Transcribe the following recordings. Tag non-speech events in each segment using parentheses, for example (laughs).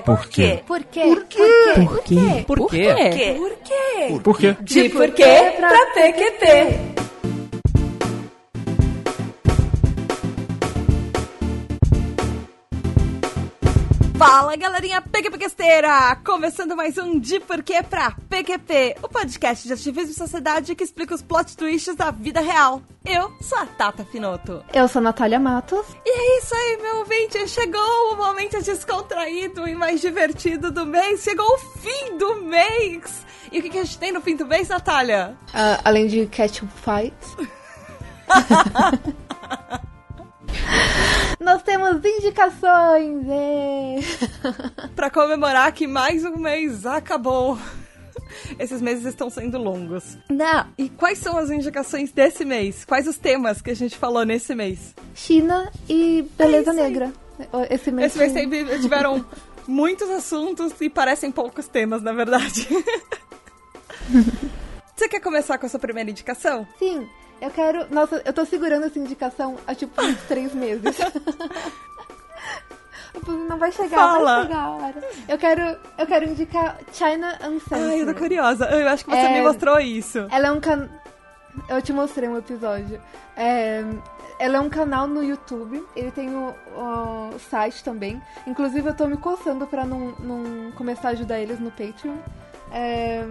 quê? Por quê? Por quê? Por quê? Por quê? Por quê? Por quê? Por quê? De por quê pra PQP. Fala galerinha PQPquesteira! Começando mais um De Porquê pra PQP, o podcast de ativismo e sociedade que explica os plot twists da vida real. Eu sou a Tata Finoto. Eu sou a Natália Matos. E é isso aí, meu ouvinte! Chegou o momento descontraído e mais divertido do mês! Chegou o fim do mês! E o que, que a gente tem no fim do mês, Natália? Ah, além de Ketchup Fights. (laughs) (laughs) Nós temos indicações! ê! (laughs) Pra comemorar que mais um mês acabou. (laughs) Esses meses estão sendo longos. Não, e quais são as indicações desse mês? Quais os temas que a gente falou nesse mês? China e Beleza É. Negra. Esse mês, Esse mês teve- tiveram muitos assuntos e parecem poucos temas, na verdade. Você quer começar com a sua primeira indicação? Sim, eu quero. Nossa, eu tô segurando essa indicação há tipo uns três meses. (laughs) Não vai chegar, Fala. vai chegar a hora. Eu quero, eu quero indicar China Uncensored. Ai, eu tô curiosa. Eu acho que você É. me mostrou isso. Ela é um canal. Eu te mostrei um episódio. É, Ela é um canal no YouTube. Ele tem o, o site também. Inclusive, eu tô me coçando pra não, não começar a ajudar eles no Patreon. É,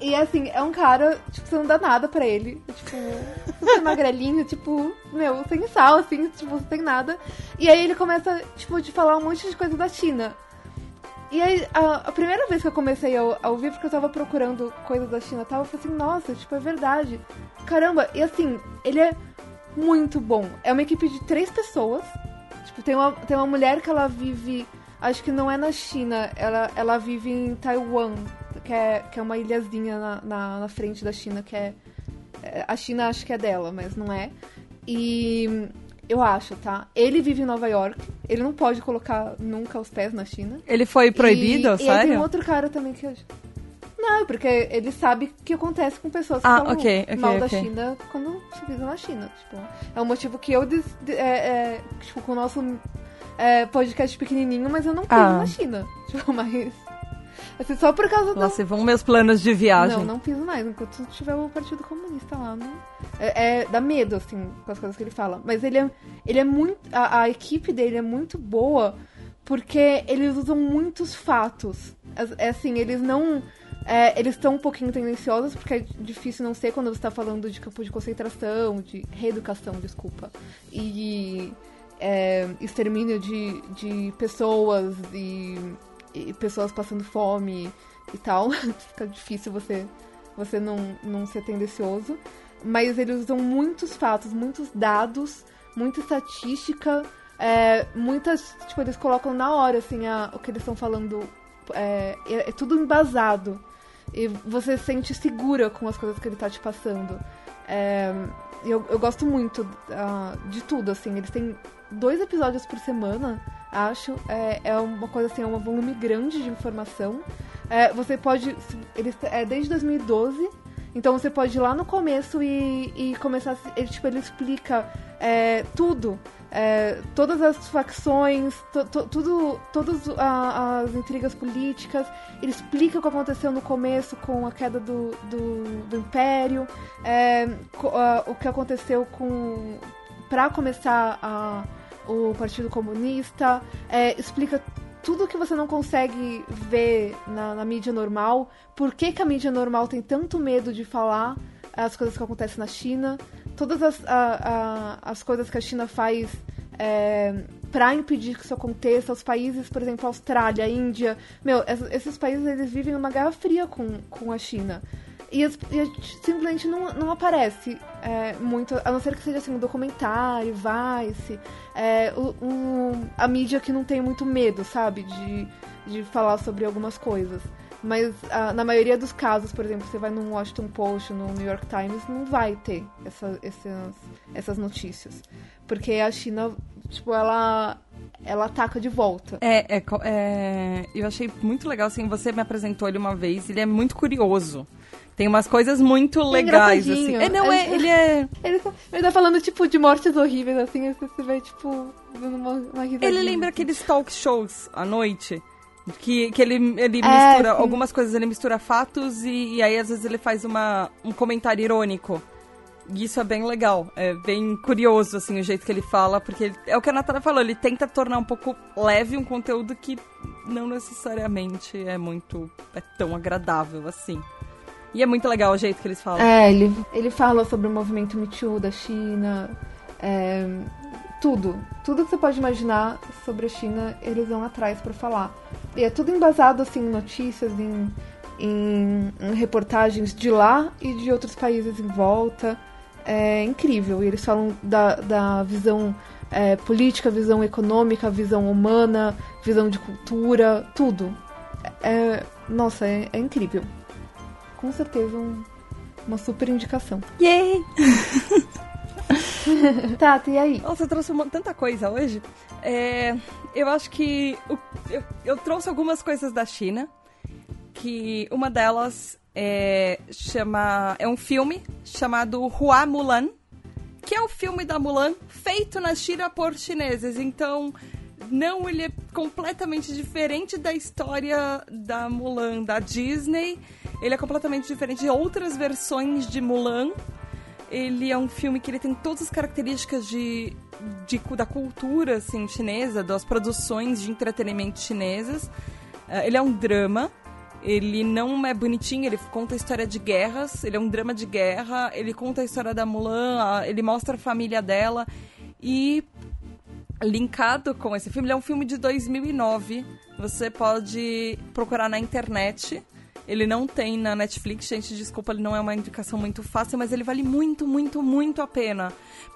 E assim, é um cara, tipo, você não dá nada pra ele. Tipo, super (laughs) magrelinho, tipo, meu, sem sal, assim, tipo, sem nada. E aí ele começa, tipo, de falar um monte de coisa da China. E aí, a, a primeira vez que eu comecei a, a ouvir, porque eu tava procurando coisas da China e tal, eu falei assim, nossa, tipo, é verdade. Caramba, e assim, ele é muito bom. É uma equipe de três pessoas. Tipo, tem uma, tem uma mulher que ela vive, acho que não é na China, ela, ela vive em Taiwan, que é, que é uma ilhazinha na, na, na frente da China, que é. é, A China acho que é dela, mas não é. E eu acho, tá? Ele vive em Nova York, ele não pode colocar nunca os pés na China. Ele foi proibido, e, E aí tem sério? um outro cara também que eu... Não, porque ele sabe o que acontece com pessoas que Ah, falam ok, ok, mal da ok. China quando se pisam na China. Tipo, é um motivo que eu, des- de- é, é, tipo, com o nosso é, podcast pequenininho, mas eu não piso Ah. na China. (laughs) Tipo, mas... Assim, só por causa do... Nossa, vão meus planos de viagem. Não, não piso mais, enquanto tiver o Partido Comunista lá. Não... É, é- dá medo, assim, com as coisas que ele fala. Mas ele é, ele é muito. A, a equipe dele é muito boa porque eles usam muitos fatos. É assim, eles não. é, eles estão um pouquinho tendenciosos, porque é difícil não ser quando você está falando de campo de concentração, de reeducação, desculpa. E é, extermínio de, de pessoas e, e pessoas passando fome e tal. (laughs) Fica difícil você, você não, não ser tendencioso. Mas eles usam muitos fatos, muitos dados, muita estatística, é, muitas. Tipo, eles colocam na hora, assim, a- o que eles estão falando. É, é- é tudo embasado. E você se sente segura com as coisas que ele tá te passando. É, eu, eu gosto muito ah, de tudo, assim. Eles têm dois episódios por semana, acho. É, é uma coisa assim, é um volume grande de informação. É, você pode. Eles, é desde 2012. Então você pode ir lá no começo e, e começar. Ele, tipo, ele explica é, tudo. É, todas as facções, to- to- tudo, todas a- as intrigas políticas. Ele explica o que aconteceu no começo com a queda do, do, do Império, é, co- a- o que aconteceu com. para começar a- o Partido Comunista, é, explica tudo que você não consegue ver na, na mídia normal, por que, que a mídia normal tem tanto medo de falar as coisas que acontecem na China, todas as, a- a- as coisas que a China faz é, para impedir que isso aconteça, os países, por exemplo, Austrália, Índia, meu, es- esses países eles vivem numa guerra fria com, com a China. E, as- e a simplesmente não, não aparece é, muito, a não ser que seja assim, um documentário, Vice, é, um- a mídia que não tem muito medo, sabe, de, de falar sobre algumas coisas. Mas ah, na maioria dos casos, por exemplo, você vai no Washington Post, no New York Times, não vai ter essa, essas, essas notícias. Porque a China, tipo, ela, ela ataca de volta. É, é, é, eu achei muito legal, assim, você me apresentou ele uma vez, ele é muito curioso. Tem umas coisas muito legais, assim. É, não, é, É- ele é... Ele tá, ele tá falando, tipo, de mortes horríveis, assim, você vê, tipo, dando uma, uma. Ele lembra aqueles talk shows à noite Que, que ele, ele É, mistura, sim. algumas coisas ele mistura fatos e, e aí às vezes ele faz uma, um comentário irônico. E isso é bem legal, é bem curioso, assim, o jeito que ele fala, porque ele- é o que a Natália falou, ele tenta tornar um pouco leve um conteúdo que não necessariamente é muito, é tão agradável, assim. E é muito legal o jeito que eles falam. É, ele, ele fala sobre o movimento Me Too da China, é, tudo. Tudo que você pode imaginar sobre a China, eles vão atrás pra falar. E é tudo embasado, assim, em notícias, em, em, em reportagens de lá e de outros países em volta. É incrível. E eles falam da, da visão é, política, visão econômica, visão humana, visão de cultura, tudo. É, nossa, é, é incrível. Com certeza um- uma super indicação. Yay! (laughs) Tata, e aí? Nossa, eu trouxe uma- tanta coisa hoje. É, eu acho que o- eu, eu trouxe algumas coisas da China. Que uma delas é, chama, é um filme chamado Hua Mulan, que é o filme da Mulan feito na China por chineses. Então, não, ele é completamente diferente da história da Mulan da Disney. Ele é completamente diferente de outras versões de Mulan. Ele é um filme que ele tem todas as características de, de da cultura assim, chinesa, das produções de entretenimento chinesas. Eh, ele é um drama. Ele não é bonitinho, ele conta a história de guerras, ele é um drama de guerra, ele conta a história da Mulan, ele mostra a família dela. E linkado com esse filme, ele é um filme de 2009. Você pode procurar na internet. Ele não tem na Netflix, gente, desculpa, ele não é uma indicação muito fácil, mas ele vale muito, muito, muito a pena.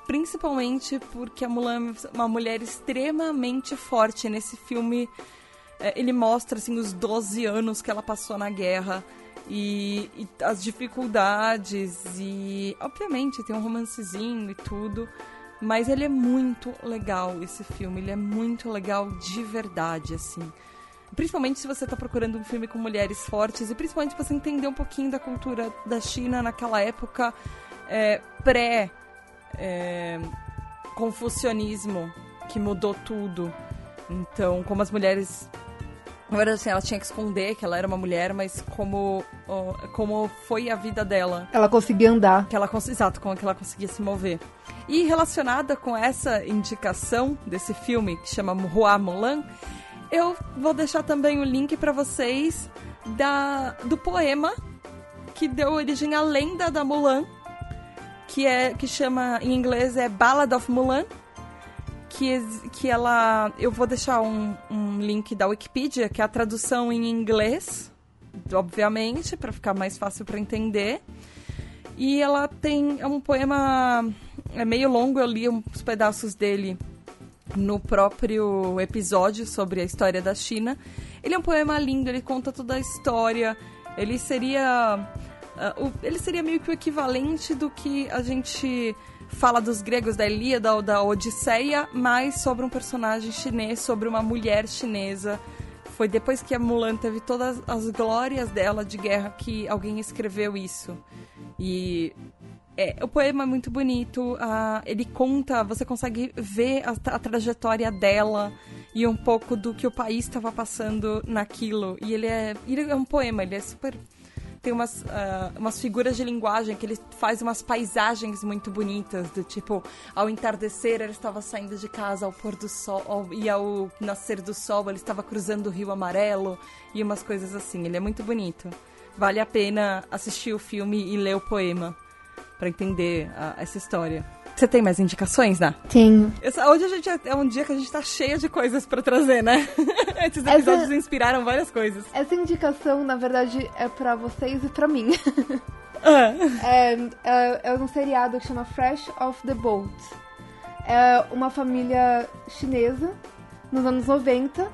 Principalmente porque a Mulan é uma mulher extremamente forte. Nesse filme, é, ele mostra assim os 12 anos que ela passou na guerra e, e as dificuldades e obviamente tem um romancezinho e tudo, mas ele é muito legal esse filme, ele é muito legal de verdade assim. Principalmente se você tá procurando um filme com mulheres fortes e principalmente você entender um pouquinho da cultura da China naquela época é, pré é, confucionismo que mudou tudo. Então, como as mulheres na verdade, assim, ela tinha que esconder que ela era uma mulher, mas como, como foi a vida dela. Ela conseguia andar. Que ela, exato, como que ela conseguia se mover. E relacionada com essa indicação desse filme, que chama Hua Mulan, eu vou deixar também o link para vocês da, do poema que deu origem à lenda da Mulan, que é que chama em inglês é Ballad of Mulan, que, que ela. Eu vou deixar um, um link da Wikipedia, que é a tradução em inglês, obviamente, para ficar mais fácil para entender. E ela tem é um poema é meio longo, eu li uns pedaços dele no próprio episódio sobre a história da China. Ele é um poema lindo, ele conta toda a história. Ele seria ah, o- ele seria meio que o equivalente do que a gente fala dos gregos da Ilíada ou da Odisseia, mas sobre um personagem chinês, sobre uma mulher chinesa. Foi depois que a Mulan teve todas as glórias dela de guerra que alguém escreveu isso. E é, o poema é muito bonito, ah, ele conta, você consegue ver a, a trajetória dela e um pouco do que o país estava passando naquilo. E ele é, ele é um poema, ele é super. Tem umas, ah, umas figuras de linguagem que ele faz umas paisagens muito bonitas, do tipo, ao entardecer ele estava saindo de casa ao pôr do sol, ao- e ao nascer do sol ele estava cruzando o rio amarelo, e umas coisas assim. Ele é muito bonito. Vale a pena assistir o filme e ler o poema pra entender a- essa história. Você tem mais indicações, Ná? Tenho. Essa- hoje a gente é, é um dia que a gente tá cheia de coisas pra trazer, né? (laughs) Esses Essa- episódios inspiraram várias coisas. Essa indicação, na verdade, é pra vocês e pra mim. (laughs) Ah. (laughs) é, é, é um seriado que chama Fresh Off the Boat. É uma família chinesa nos anos 90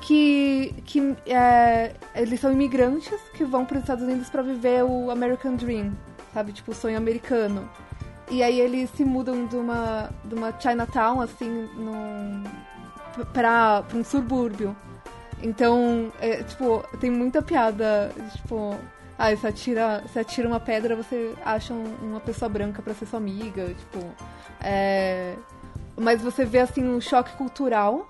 que, que é, eles são imigrantes que vão para os Estados Unidos para viver o American Dream, sabe? Tipo, sonho americano. E aí eles se mudam de uma, de uma Chinatown, assim, num, pra, pra um subúrbio. Então, é, tipo, tem muita piada, tipo... Ah, você atira, você atira uma pedra, você acha um- uma pessoa branca pra ser sua amiga, tipo... É... Mas você vê, assim, um choque cultural.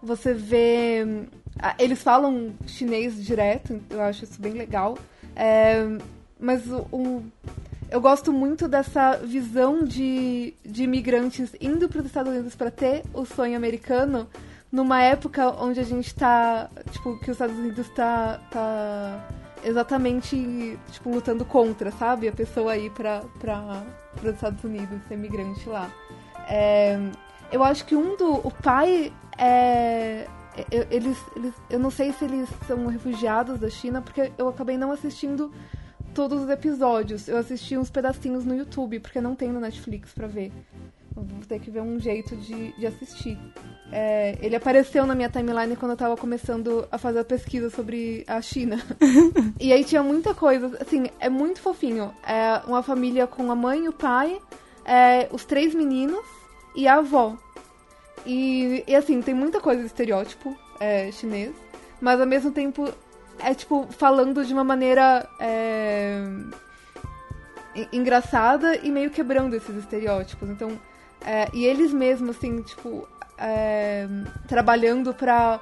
você vê. ah, Eles falam chinês direto, eu acho isso bem legal. É, mas o, o- eu gosto muito dessa visão de, de imigrantes indo para os Estados Unidos para ter o sonho americano numa época onde a gente tá. Tipo, que os Estados Unidos tá. tá exatamente, tipo, lutando contra, sabe? A pessoa ir para os Estados Unidos, ser imigrante lá. É, eu acho que um do. O pai é. Eles, eles, eu não sei se eles são refugiados da China, porque eu acabei não assistindo todos os episódios. Eu assisti uns pedacinhos no YouTube, porque não tem no Netflix pra ver. Vou ter que ver um jeito de, de assistir. É, ele apareceu na minha timeline quando eu tava começando a fazer a pesquisa sobre a China. (laughs) e aí tinha muita coisa. Assim, é muito fofinho. É uma família com a mãe, o pai, é, os três meninos e a avó. E, e, assim, tem muita coisa de estereótipo é, chinês, mas ao mesmo tempo é tipo falando de uma maneira é, en- engraçada e meio quebrando esses estereótipos. Então, é, e eles mesmos, assim, tipo, é, trabalhando pra,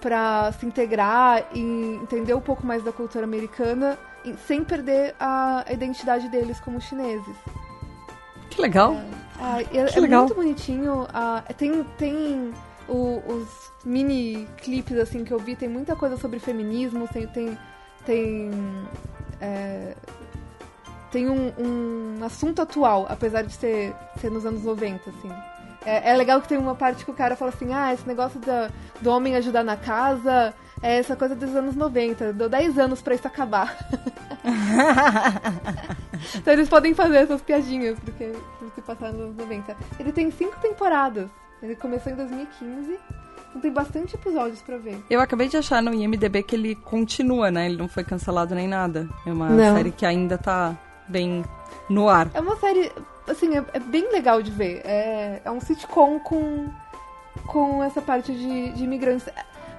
pra se integrar e entender um pouco mais da cultura americana sem perder a, identidade deles como chineses. Que legal. Ah, e é, Que é legal. muito bonitinho. Ah, tem tem o- os mini clipes assim que eu vi, tem muita coisa sobre feminismo, tem tem tem, é, tem um, um assunto atual, apesar de ser, ser nos anos 90, assim. É, é legal que tem uma parte que o cara fala assim, ah, esse negócio da, do homem ajudar na casa é essa coisa dos anos 90, deu 10 anos pra isso acabar. (laughs) Então eles podem fazer essas piadinhas, porque se passar nos anos 90. Ele tem cinco temporadas. Ele começou em 2015. Então tem bastante episódios pra ver. Eu acabei de achar no IMDB que ele continua, né? Ele não foi cancelado nem nada. É uma Não. série que ainda tá bem no ar. É uma série, assim, é, é bem legal de ver. É, é um sitcom com, com essa parte de, de imigrantes.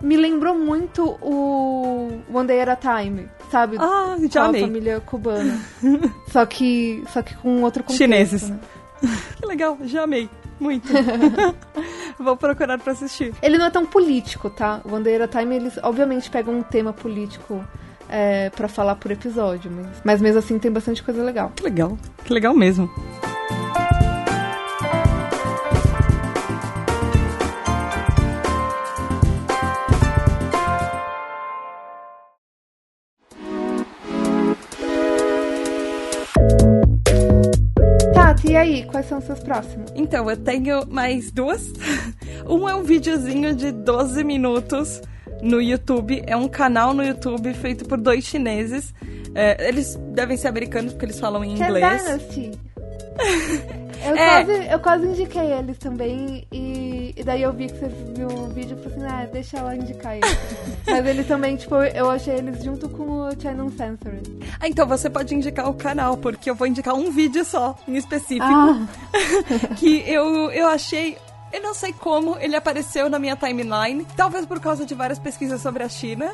Me lembrou muito o One Day at a Time, sabe? Ah, já a amei. família cubana. (laughs) só, que, só que com outro contexto. Chineses. né? (laughs) Que legal, já amei. Muito. (laughs) Vou procurar pra assistir. Ele não é tão político, tá? O One Day at a Time, eles obviamente pegam um tema político é, para falar por episódio, mas, mas mesmo assim tem bastante coisa legal. Que legal. Que legal mesmo. Aí? Quais são os seus próximos? Então, eu tenho mais duas. (laughs) Um é um videozinho de 12 minutos no YouTube. É um canal no YouTube feito por dois chineses. É, eles devem ser americanos porque eles falam em Que é inglês. (laughs) Eu, É. quase, eu quase indiquei eles também, e, e daí eu vi que você viu o vídeo e falei assim, ah, deixa ela indicar eles. (laughs) Mas eles também, tipo, eu achei eles junto com o China Uncensored. Ah, então você pode indicar o canal, porque eu vou indicar um vídeo só, em específico, Ah, (laughs) que eu, eu achei. Eu não sei como ele apareceu na minha timeline, talvez por causa de várias pesquisas sobre a China.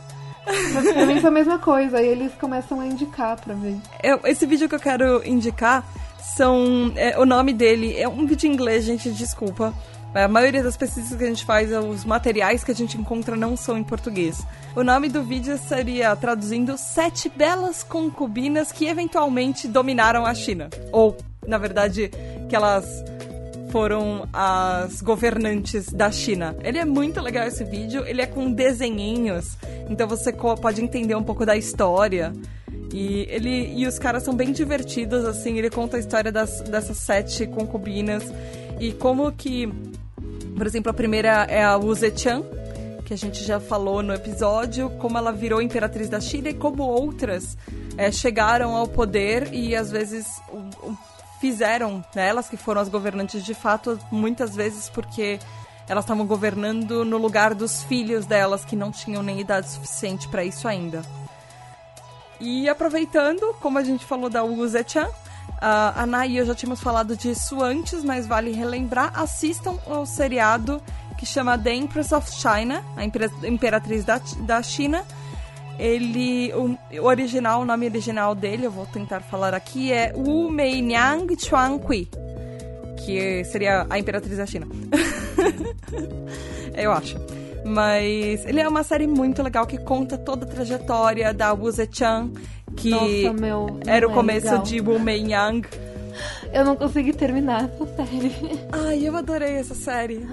mas pra mim foi a (laughs) mesma coisa, e eles começam a indicar pra ver. Eu- esse vídeo que eu quero indicar são. é, o nome dele é um vídeo em inglês, gente, desculpa. A maioria das pesquisas que a gente faz, os materiais que a gente encontra não são em português. O nome do vídeo seria, traduzindo, Sete Belas Concubinas que eventualmente dominaram a China. Ou, na verdade, que elas foram as governantes da China. Ele é muito legal esse vídeo, ele é com desenhinhos, então você pode entender um pouco da história. E ele e os caras são bem divertidos, assim, ele conta a história das, dessas sete concubinas e como que, por exemplo, a primeira é a Wu Zetian, que a gente já falou no episódio, como ela virou imperatriz da China e como outras eh, chegaram ao poder e às vezes fizeram, né, elas que foram as governantes de fato, muitas vezes porque elas estavam governando no lugar dos filhos delas que não tinham nem idade suficiente para isso ainda. E aproveitando, como a gente falou da Wu Zetian, a Ana e eu já tínhamos falado disso antes, mas vale relembrar, assistam ao seriado que chama The Empress of China, a impera- Imperatriz da, da China. Ele, o, original, o nome original dele, eu vou tentar falar aqui, é Wu Meinyang Chuangqi, que seria a Imperatriz da China. (laughs) eu acho. Mas ele é uma série muito legal que conta toda a trajetória da Wu Zechan, que Nossa, meu, era o é começo legal. de Wu Mei Yang. Eu não consegui terminar essa série. Ai, eu adorei essa série.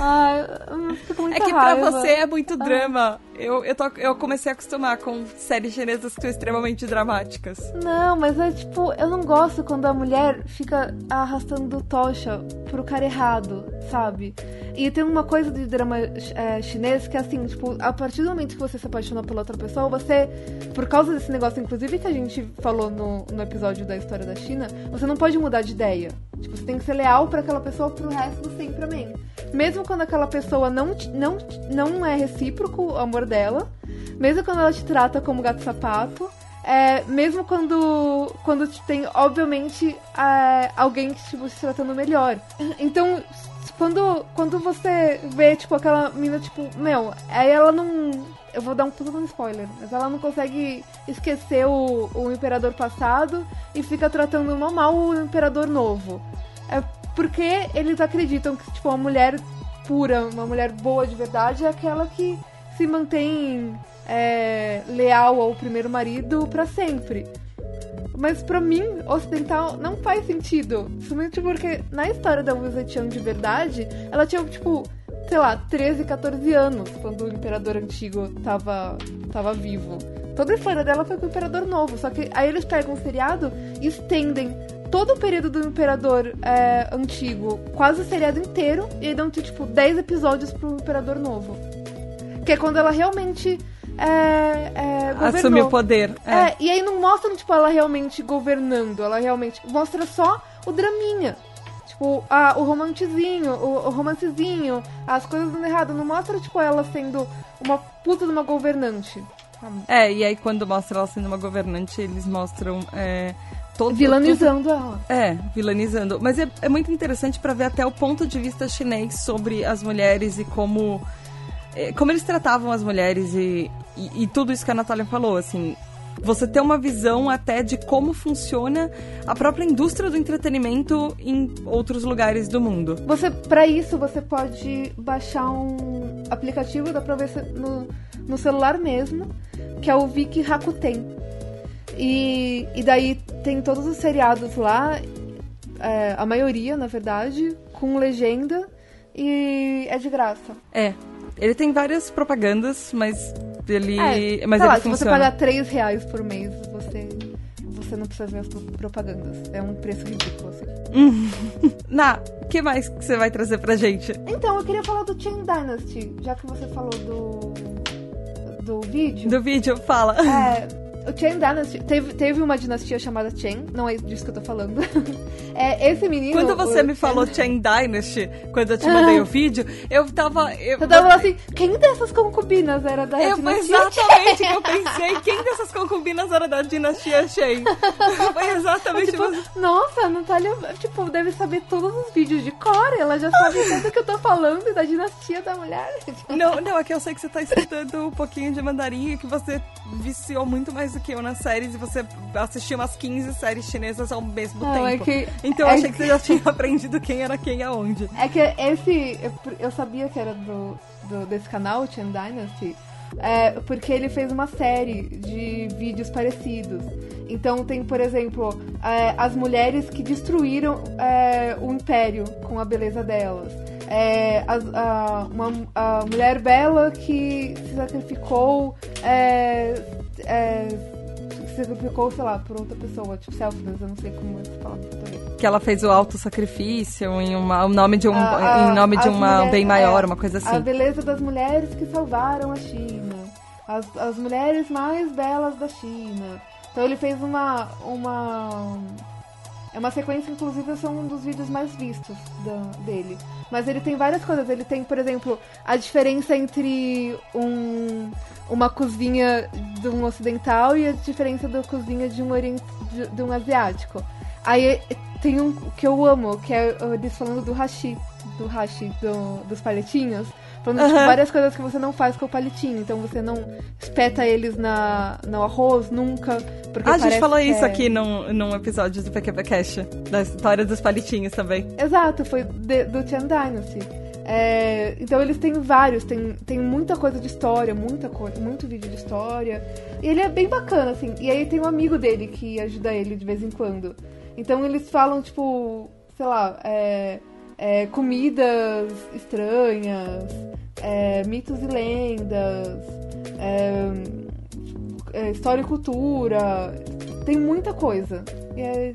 Ai, eu fico com muita É que pra raiva. você é muito drama. Eu, eu, tô- eu comecei a acostumar com séries chinesas que são extremamente dramáticas. Não, mas é tipo, eu não gosto quando a mulher fica arrastando tocha pro cara errado, sabe? E tem uma coisa de drama é, chinês que é assim, tipo, a partir do momento que você se apaixona pela outra pessoa, você, por causa desse negócio, inclusive, que a gente falou no, no episódio da história da China, você não pode mudar de ideia. Tipo, você tem que ser leal pra aquela pessoa pro resto sempre amém. Mesmo quando aquela pessoa não, não, não é recíproco o amor dela, mesmo quando ela te trata como gato sapato, é, mesmo quando, quando te tem, obviamente, é, alguém que tipo, te tratando melhor. Então, quando, quando você vê, tipo, aquela mina, tipo, meu, aí ela não. Eu vou dar um puta um spoiler, mas ela não consegue esquecer o, o imperador passado e fica tratando mal mal o imperador novo. É porque eles acreditam que, tipo, uma mulher pura, uma mulher boa de verdade é aquela que se mantém é, leal ao primeiro marido pra sempre. Mas pra mim, ocidental não faz sentido. Principalmente porque na história da Zetian de verdade, ela tinha, tipo, sei lá, 13, 14 anos quando o imperador antigo tava, tava vivo. Toda a história dela foi com o imperador novo. Só que aí eles pegam o seriado e estendem todo o período do imperador é, antigo, quase o seriado inteiro, e aí dão, tipo, 10 episódios pro imperador novo. Que é quando ela realmente é, é. Assumiu o poder. É. É, e aí não mostra, tipo, ela realmente governando, ela realmente. Mostra só o draminha. Tipo, a, o romancezinho, o, o romancezinho, as coisas dando errado. Não mostra, tipo, ela sendo uma puta de uma governante. É, e aí quando mostra ela sendo uma governante, eles mostram é, todo. Vilanizando ela. É, vilanizando. Mas é, é muito interessante pra ver até o ponto de vista chinês sobre as mulheres e como. é, como eles tratavam as mulheres e, e, e tudo isso que a Natália falou, assim. Você ter uma visão até de como funciona a própria indústria do entretenimento em outros lugares do mundo. Você, pra isso, você pode baixar um aplicativo, dá pra ver no, no celular mesmo, que é o Viki Rakuten. E, e daí tem todos os seriados lá, é, a maioria, na verdade, com legenda e é de graça. É. Ele tem várias propagandas, mas ele. É, mas sei ele lá, se você funciona. pagar 3 reais por mês, você, você não precisa ver as pro- propagandas. É um preço ridículo, assim. (laughs) Na, o que mais que você vai trazer pra gente? Então, eu queria falar do Chain Dynasty, já que você falou do, do vídeo. Do vídeo, fala. É, (laughs) o Chain Dynasty, teve, teve uma dinastia chamada Chain, não é disso que eu tô falando. (laughs) É, esse menino... Quando você o me falou Chain Dynasty, quando eu te mandei o (laughs) vídeo, eu tava. Eu, Eu tava assim, quem dessas concubinas era da eu, foi dinastia exatamente o que eu (laughs) pensei. Quem dessas concubinas era da dinastia Shen? Foi exatamente Tipo, isso. nossa, a Natália, tipo, deve saber todos os vídeos de cor, ela já sabe tudo que eu tô falando da dinastia da mulher. Não, não, é que eu sei que você tá escutando um pouquinho de mandarim e que você viciou muito mais do que eu nas séries e você assistiu umas 15 séries chinesas ao mesmo Não, é tempo. que- Então eu é achei que que- você já tinha (laughs) aprendido quem era quem aonde. É que esse. eu- sabia que era do, do- desse canal, o Chain Dynasty, é, porque ele fez uma série de vídeos parecidos. Então tem, por exemplo, é, as mulheres que destruíram é, o império com a beleza delas. É, as- a, uma, a mulher bela que se sacrificou. É, é, se sacrificou, sei lá, por outra pessoa, tipo selfless, eu não sei como se fala em. Que ela fez o auto-sacrifício em uma, o nome de um, A- a- em nome de uma mulher- bem maior, é, uma coisa A assim. beleza das mulheres que salvaram a China. As, as mulheres mais belas da China. Então ele fez uma. uma. É uma sequência, inclusive, são um dos vídeos mais vistos da- dele. Mas ele tem várias coisas. Ele tem, por exemplo, a diferença entre um, uma cozinha de um ocidental e a diferença da cozinha de um, orient, de, de um asiático. Aí tem um que eu amo, que é eles falando do hashi, do hashi, do- dos palitinhos. Falando tipo, Aham. várias coisas que você não faz com o palitinho. Então você não espeta eles na, no arroz nunca. Porque Ah, a gente falou isso é- aqui num, num episódio do PQP Cash, da história dos palitinhos também. Exato, foi de- do Chan Dynasty. É, então eles têm vários, tem, tem muita coisa de história, muita coisa, muito vídeo de história. E ele é bem bacana, assim. E aí tem um amigo dele que ajuda ele de vez em quando. Então eles falam, tipo, sei lá, é, é, comidas estranhas, é, mitos e lendas, é, é, história e cultura. Tem muita coisa. E, é,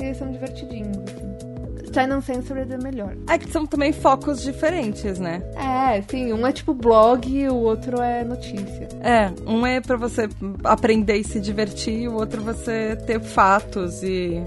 e eles são divertidinhos, assim. China Uncensored é melhor. É que são também focos diferentes, né? É, sim. Um é tipo blog e o outro é notícia. É, um é para você aprender e se divertir, o outro você ter fatos e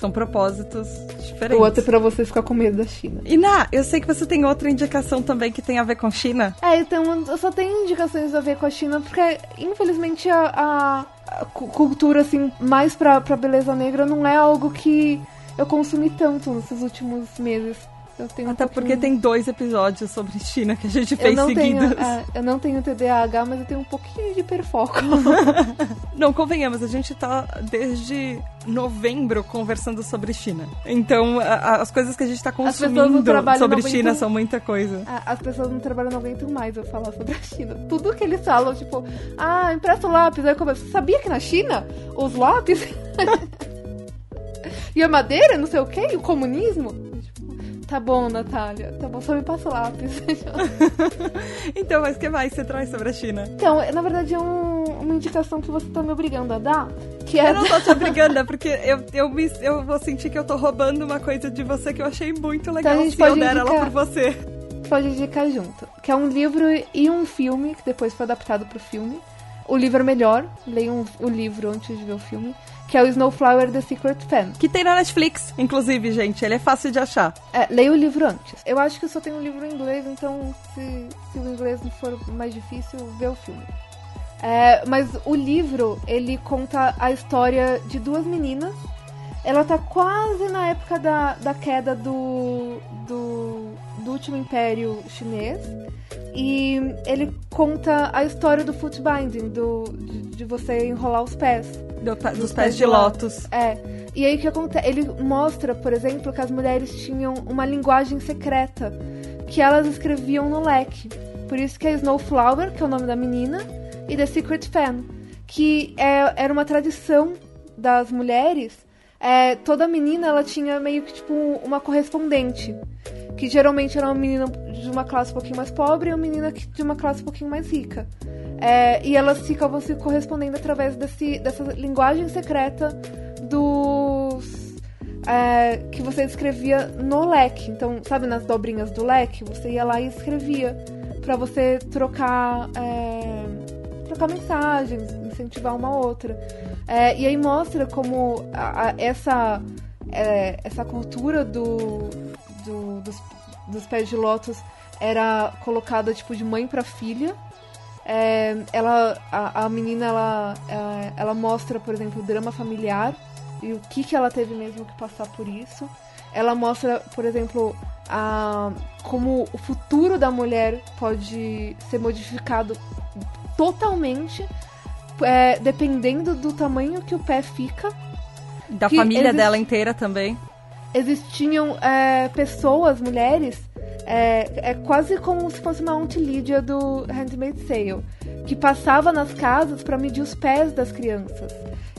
são propósitos diferentes. O outro é pra você ficar com medo da China. E Ná, eu sei que você tem outra indicação também que tem a ver com China. É, então eu só tenho indicações a ver com a China porque, infelizmente, a, a, a cultura, assim, mais pra, pra beleza negra não é algo que eu consumi tanto nesses últimos meses. Eu tenho Até um porque tem dois episódios sobre China que a gente eu fez tenho, seguidos. é, eu não tenho TDAH, mas eu tenho um pouquinho de hiperfoco. (laughs) Não, convenhamos, a gente tá desde novembro conversando sobre China. Então, a- a- as coisas que a gente tá consumindo sobre China são muita coisa. A- As pessoas no trabalho não aguentam mais eu falar sobre a China. Tudo que eles falam, tipo, ah, empresta o lápis. Aí eu começo, sabia que na China os lápis (laughs) e a madeira, não sei o quê, e o comunismo? Tá bom, Natália, tá bom, só me passa o lápis. (laughs) Então, mas o que mais você traz sobre a China? então, na verdade, é um- uma indicação que você tá me obrigando a dar, que é Eu não tô te (laughs) obrigando, é porque eu, eu, me, eu vou sentir que eu tô roubando uma coisa de você que eu achei muito legal Então a gente se eu der ela indicar. por você. pode indicar junto. Que é um livro e um filme, que depois foi adaptado pro filme. O livro é melhor, leiam o livro antes de ver o filme, que é o Snowflower The Secret Fan. Que tem na Netflix, inclusive, gente. Ele é fácil de achar. É, leia o livro antes. Eu acho que só tenho o livro em inglês, então se, se o inglês não for mais difícil, vê o filme. É, mas o livro, ele conta a história de duas meninas. Ela tá quase na época da, da queda do, do, do último império chinês. E ele conta a história do foot binding, do, de, de você enrolar os pés. Do- dos, Dos pés de lótus. É. E aí o que acontece? Ele mostra, por exemplo, que as mulheres tinham uma linguagem secreta que elas escreviam no leque. Por isso que é Snowflower, que é o nome da menina, e The Secret Fan, que é, era uma tradição das mulheres. É, toda menina ela tinha meio que tipo uma correspondente. Que geralmente era uma menina de uma classe um pouquinho mais pobre e uma menina de uma classe um pouquinho mais rica. É, e elas ficavam se correspondendo através desse, dessa linguagem secreta dos. é, que você escrevia no leque. Então, sabe, nas dobrinhas do leque, você ia lá e escrevia pra você trocar. é, trocar mensagens, incentivar uma outra. É, e aí mostra como a- a- essa, é, essa cultura do, do- dos, dos pés de lótus era colocada tipo de mãe pra filha. É, ela, a, a menina ela, é, ela mostra, por exemplo, o drama familiar e o que, que ela teve mesmo que passar por isso. Ela mostra, por exemplo, a, como o futuro da mulher pode ser modificado totalmente é, dependendo do tamanho que o pé fica. Da família existe- dela inteira também. Existiam é, pessoas, mulheres, é, é quase como se fosse uma Aunt Lídia do Handmaid's Tale, que passava nas casas para medir os pés das crianças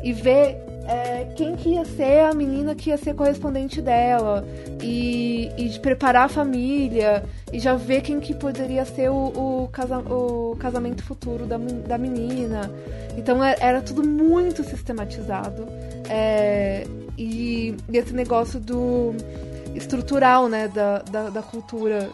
e ver é, quem que ia ser a menina que ia ser correspondente dela e, e de preparar a família e já ver quem que poderia ser o, o, casa- o casamento futuro da, da menina. Então é- era tudo muito sistematizado. É, e, e esse negócio do estrutural, né, da, da, da cultura.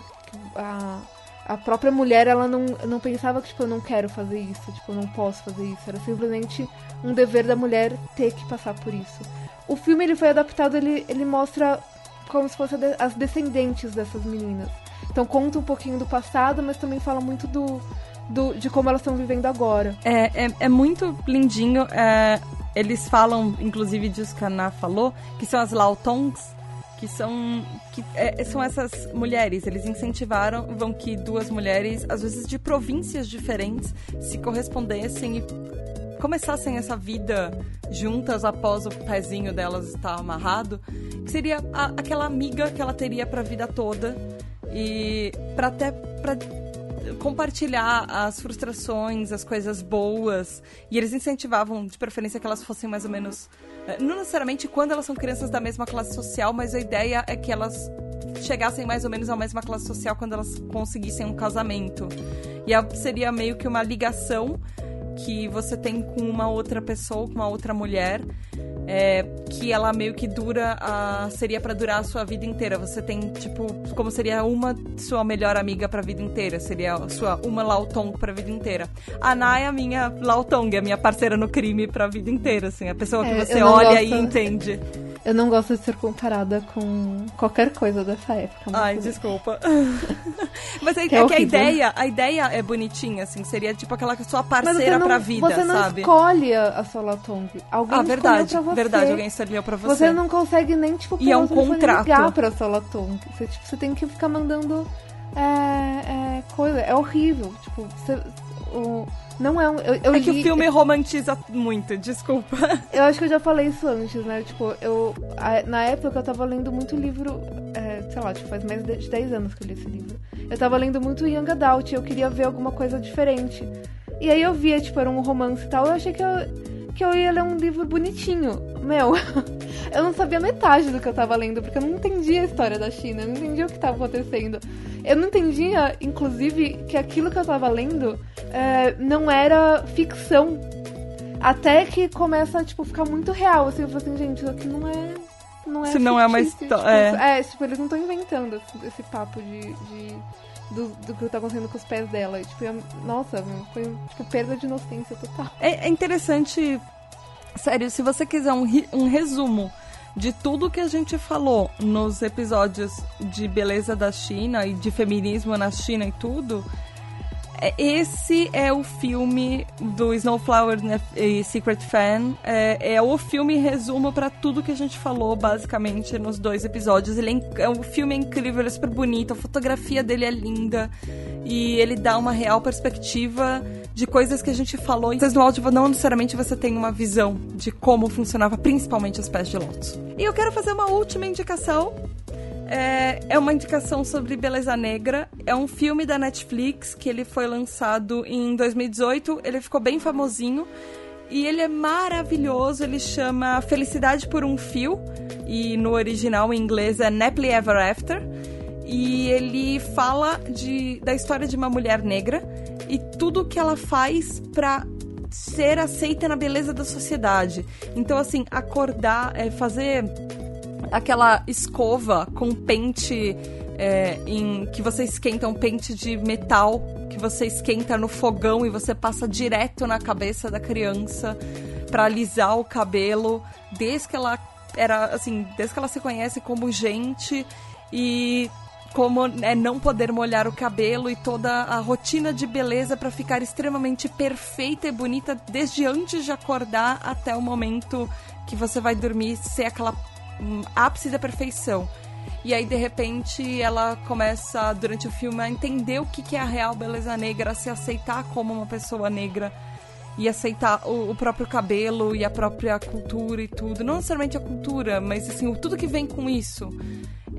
A, a própria mulher, ela não, não pensava que, tipo, eu não quero fazer isso, tipo, eu não posso fazer isso. Era simplesmente um dever da mulher ter que passar por isso. O filme, ele foi adaptado, ele, ele mostra como se fossem as descendentes dessas meninas. Então conta um pouquinho do passado, mas também fala muito do, do de como elas estão vivendo agora. É, é, é muito lindinho. é, eles falam, inclusive disso que a Ana falou, que são as Lautongs, que são que é, são essas mulheres. Eles incentivaram vão que duas mulheres, às vezes de províncias diferentes, se correspondessem e começassem essa vida juntas após o pezinho delas estar amarrado, que seria a- aquela amiga que ela teria para a vida toda. E para até para compartilhar as frustrações, as coisas boas. E eles incentivavam, de preferência, que elas fossem mais ou menos. eh, Não necessariamente quando elas são crianças da mesma classe social, mas a ideia é que elas chegassem mais ou menos à mesma classe social quando elas conseguissem um casamento. E seria meio que uma ligação que você tem com uma outra pessoa, com uma outra mulher, é, que ela meio que dura, a, seria pra durar a sua vida inteira. Você tem, tipo, como seria uma sua melhor amiga pra vida inteira, seria sua uma Lautong pra vida inteira. A Ana é a minha Lautong, é a minha parceira no crime pra vida inteira, assim, a pessoa que É, você olha gosto- e entende. (laughs) Eu não gosto de ser comparada com qualquer coisa dessa época. Ai, desculpa. (laughs) Mas é, Que é é que a ideia, a ideia é bonitinha, assim, seria tipo aquela sua parceira não, pra vida, você não sabe? escolhe a a sua Latong. Alguém Ah, verdade, escolheu pra você. verdade, alguém escolheu pra você. Você não consegue nem, tipo, E é um contrato. ligar pra sua Latung. Você, tipo, você tem que ficar mandando é, é, coisa. É horrível. Tipo, você, o, não é um... Eu, eu É que li- o filme romantiza muito, desculpa. Eu acho que eu já falei isso antes, né? Tipo, eu... na época eu tava lendo muito livro... é, sei lá, tipo, faz mais de 10 anos que eu li esse livro. Eu tava lendo muito Young Adult e eu queria ver alguma coisa diferente. E aí eu via, tipo, era um romance e tal. Eu achei que eu, que eu ia ler um livro bonitinho. Meu, (laughs) eu não sabia metade do que eu tava lendo, porque eu não entendia a história da China, eu não entendia o que tava acontecendo. Eu não entendia, inclusive, que aquilo que eu tava lendo é, não era ficção. Até que começa a, tipo, ficar muito real, assim, eu falo assim, gente, isso aqui não é... Não é Isso não é uma fictício, histó- tipo, é. é, tipo, eles não estão inventando esse, esse papo de... de- do, do que tá acontecendo com os pés dela. E, tipo, eu- nossa, foi, tipo, perda de inocência total. É, é interessante, sério, se você quiser um, um resumo de tudo que a gente falou nos episódios de beleza da China e de feminismo na China e tudo, esse é o filme do Snowflower né, e Secret Fan. É, é o filme resumo pra tudo que a gente falou, basicamente, nos dois episódios. Ele é, é um filme é incrível, ele é super bonito, a fotografia dele é linda. E ele dá uma real perspectiva de coisas que a gente falou. Então, no áudio, não necessariamente você tem uma visão de como funcionava, principalmente os pés de lótus. E eu quero fazer uma última indicação é, é uma indicação sobre beleza negra. É um filme da Netflix que ele foi lançado em 2018. Ele ficou bem famosinho. E ele é maravilhoso. Ele chama Felicidade por um Fio. E no original em inglês é Nappily Ever After. E ele fala de, da história de uma mulher negra e tudo que ela faz pra ser aceita na beleza da sociedade. Então, assim, acordar, é, fazer aquela escova com pente é, em que você esquenta um pente de metal que você esquenta no fogão e você passa direto na cabeça da criança pra alisar o cabelo desde que ela era assim desde que ela se conhece como gente e como é não poder molhar o cabelo e toda a rotina de beleza pra ficar extremamente perfeita e bonita desde antes de acordar até o momento que você vai dormir ser aquela ápice da perfeição. E aí, de repente, ela começa, durante o filme, a entender o que é a real beleza negra, a se aceitar como uma pessoa negra e aceitar o, o próprio cabelo e a própria cultura e tudo. Não necessariamente a cultura, mas assim, o- tudo que vem com isso.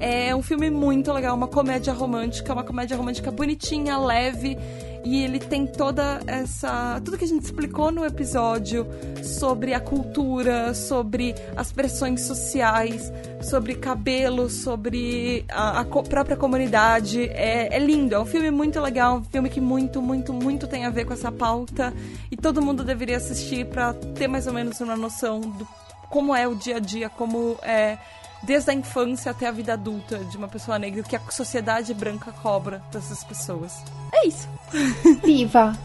É um filme muito legal, uma comédia romântica, uma comédia romântica bonitinha, leve, e ele tem toda essa. tudo que a gente explicou no episódio sobre a cultura, sobre as pressões sociais, sobre cabelo, sobre a, a própria comunidade. É, é lindo, é um filme muito legal, um filme que muito, muito, muito tem a ver com essa pauta, e todo mundo deveria assistir pra ter mais ou menos uma noção do como é o dia a dia, como é desde a infância até a vida adulta de uma pessoa negra, que a sociedade branca cobra dessas pessoas. É isso. (laughs) Viva!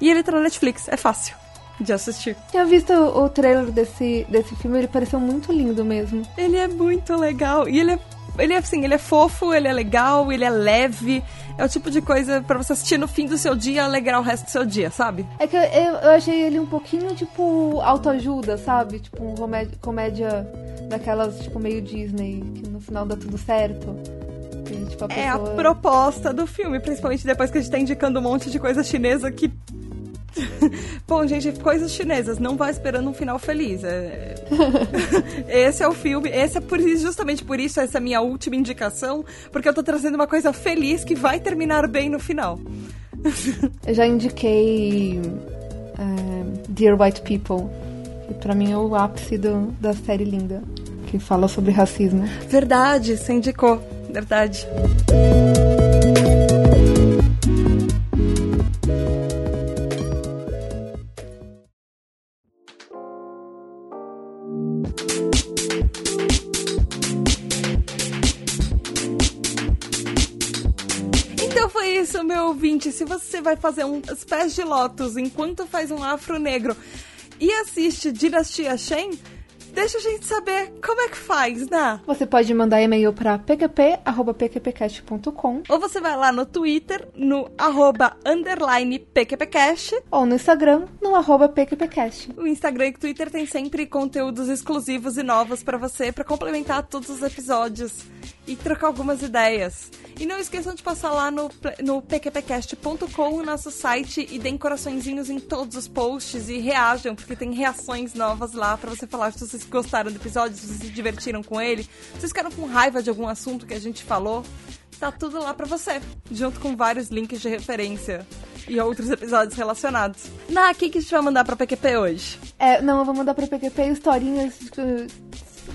E ele tá na Netflix, é fácil de assistir. Tinha visto o, trailer desse, desse filme, ele pareceu muito lindo mesmo. Ele é muito legal. E ele é, ele é assim, ele é fofo, ele é legal, ele é leve. É o tipo de coisa pra você assistir no fim do seu dia e alegrar o resto do seu dia, sabe? É que eu, eu, eu achei ele um pouquinho, tipo, autoajuda, sabe? Tipo, um comédia daquelas, tipo, meio Disney, que no final dá tudo certo. E, tipo, a É pessoa... a proposta do filme, principalmente depois que a gente tá indicando um monte de coisa chinesa que (laughs) Bom, gente, coisas chinesas, não vai esperando um final feliz. É... (laughs) esse é o filme, esse é por justamente por isso essa é a minha última indicação, porque eu tô trazendo uma coisa feliz que vai terminar bem no final. eu já indiquei uh, Dear White People, que pra mim é o ápice do, da série linda, que fala sobre racismo. Verdade, você indicou, verdade. meu ouvinte. Se você vai fazer uns pés de lótus enquanto faz um afro negro e assiste Dinastia Shen, deixa a gente saber como é que faz, né? Você pode mandar e-mail para pqp.pqpcast.com ou você vai lá no Twitter, no arroba underline pqpcast ou no Instagram, no arroba pqpcast. O Instagram e o Twitter tem sempre conteúdos exclusivos e novos para você, para complementar todos os episódios e trocar algumas ideias. E não esqueçam de passar lá no, no pqpcast.com, o nosso site, e deem coraçõezinhos em todos os posts e reajam, porque tem reações novas lá para você falar se vocês gostaram do episódio, se vocês se divertiram com ele, se vocês ficaram com raiva de algum assunto que a gente falou. Tá tudo lá para você, junto com vários links de referência e outros episódios relacionados. Na, o que, que a gente vai mandar pra PQP hoje? É, não, eu vou mandar pra PQP historinhas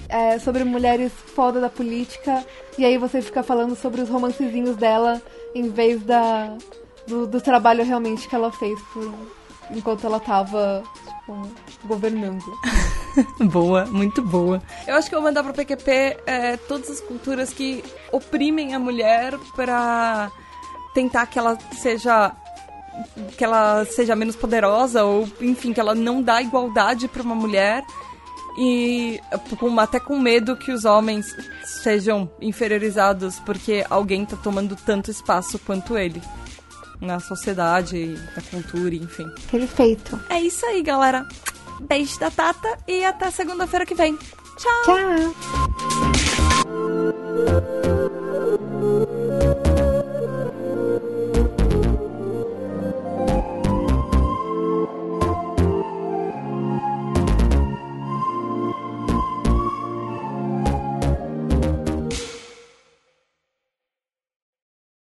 é, sobre mulheres foda da política, e aí você fica falando sobre os romancezinhos dela em vez da, do, do trabalho realmente que ela fez por, enquanto ela tava tipo, governando. (laughs) boa, muito boa. Eu acho que eu vou mandar pro PQP é, todas as culturas que oprimem a mulher pra tentar que ela seja que ela seja menos poderosa ou enfim que ela não dá igualdade para uma mulher e com, até com medo que os homens sejam inferiorizados porque alguém tá tomando tanto espaço quanto ele na sociedade, na cultura, enfim. Perfeito. É isso aí, galera. Beijo da Tata e até segunda-feira que vem. Tchau. Tchau.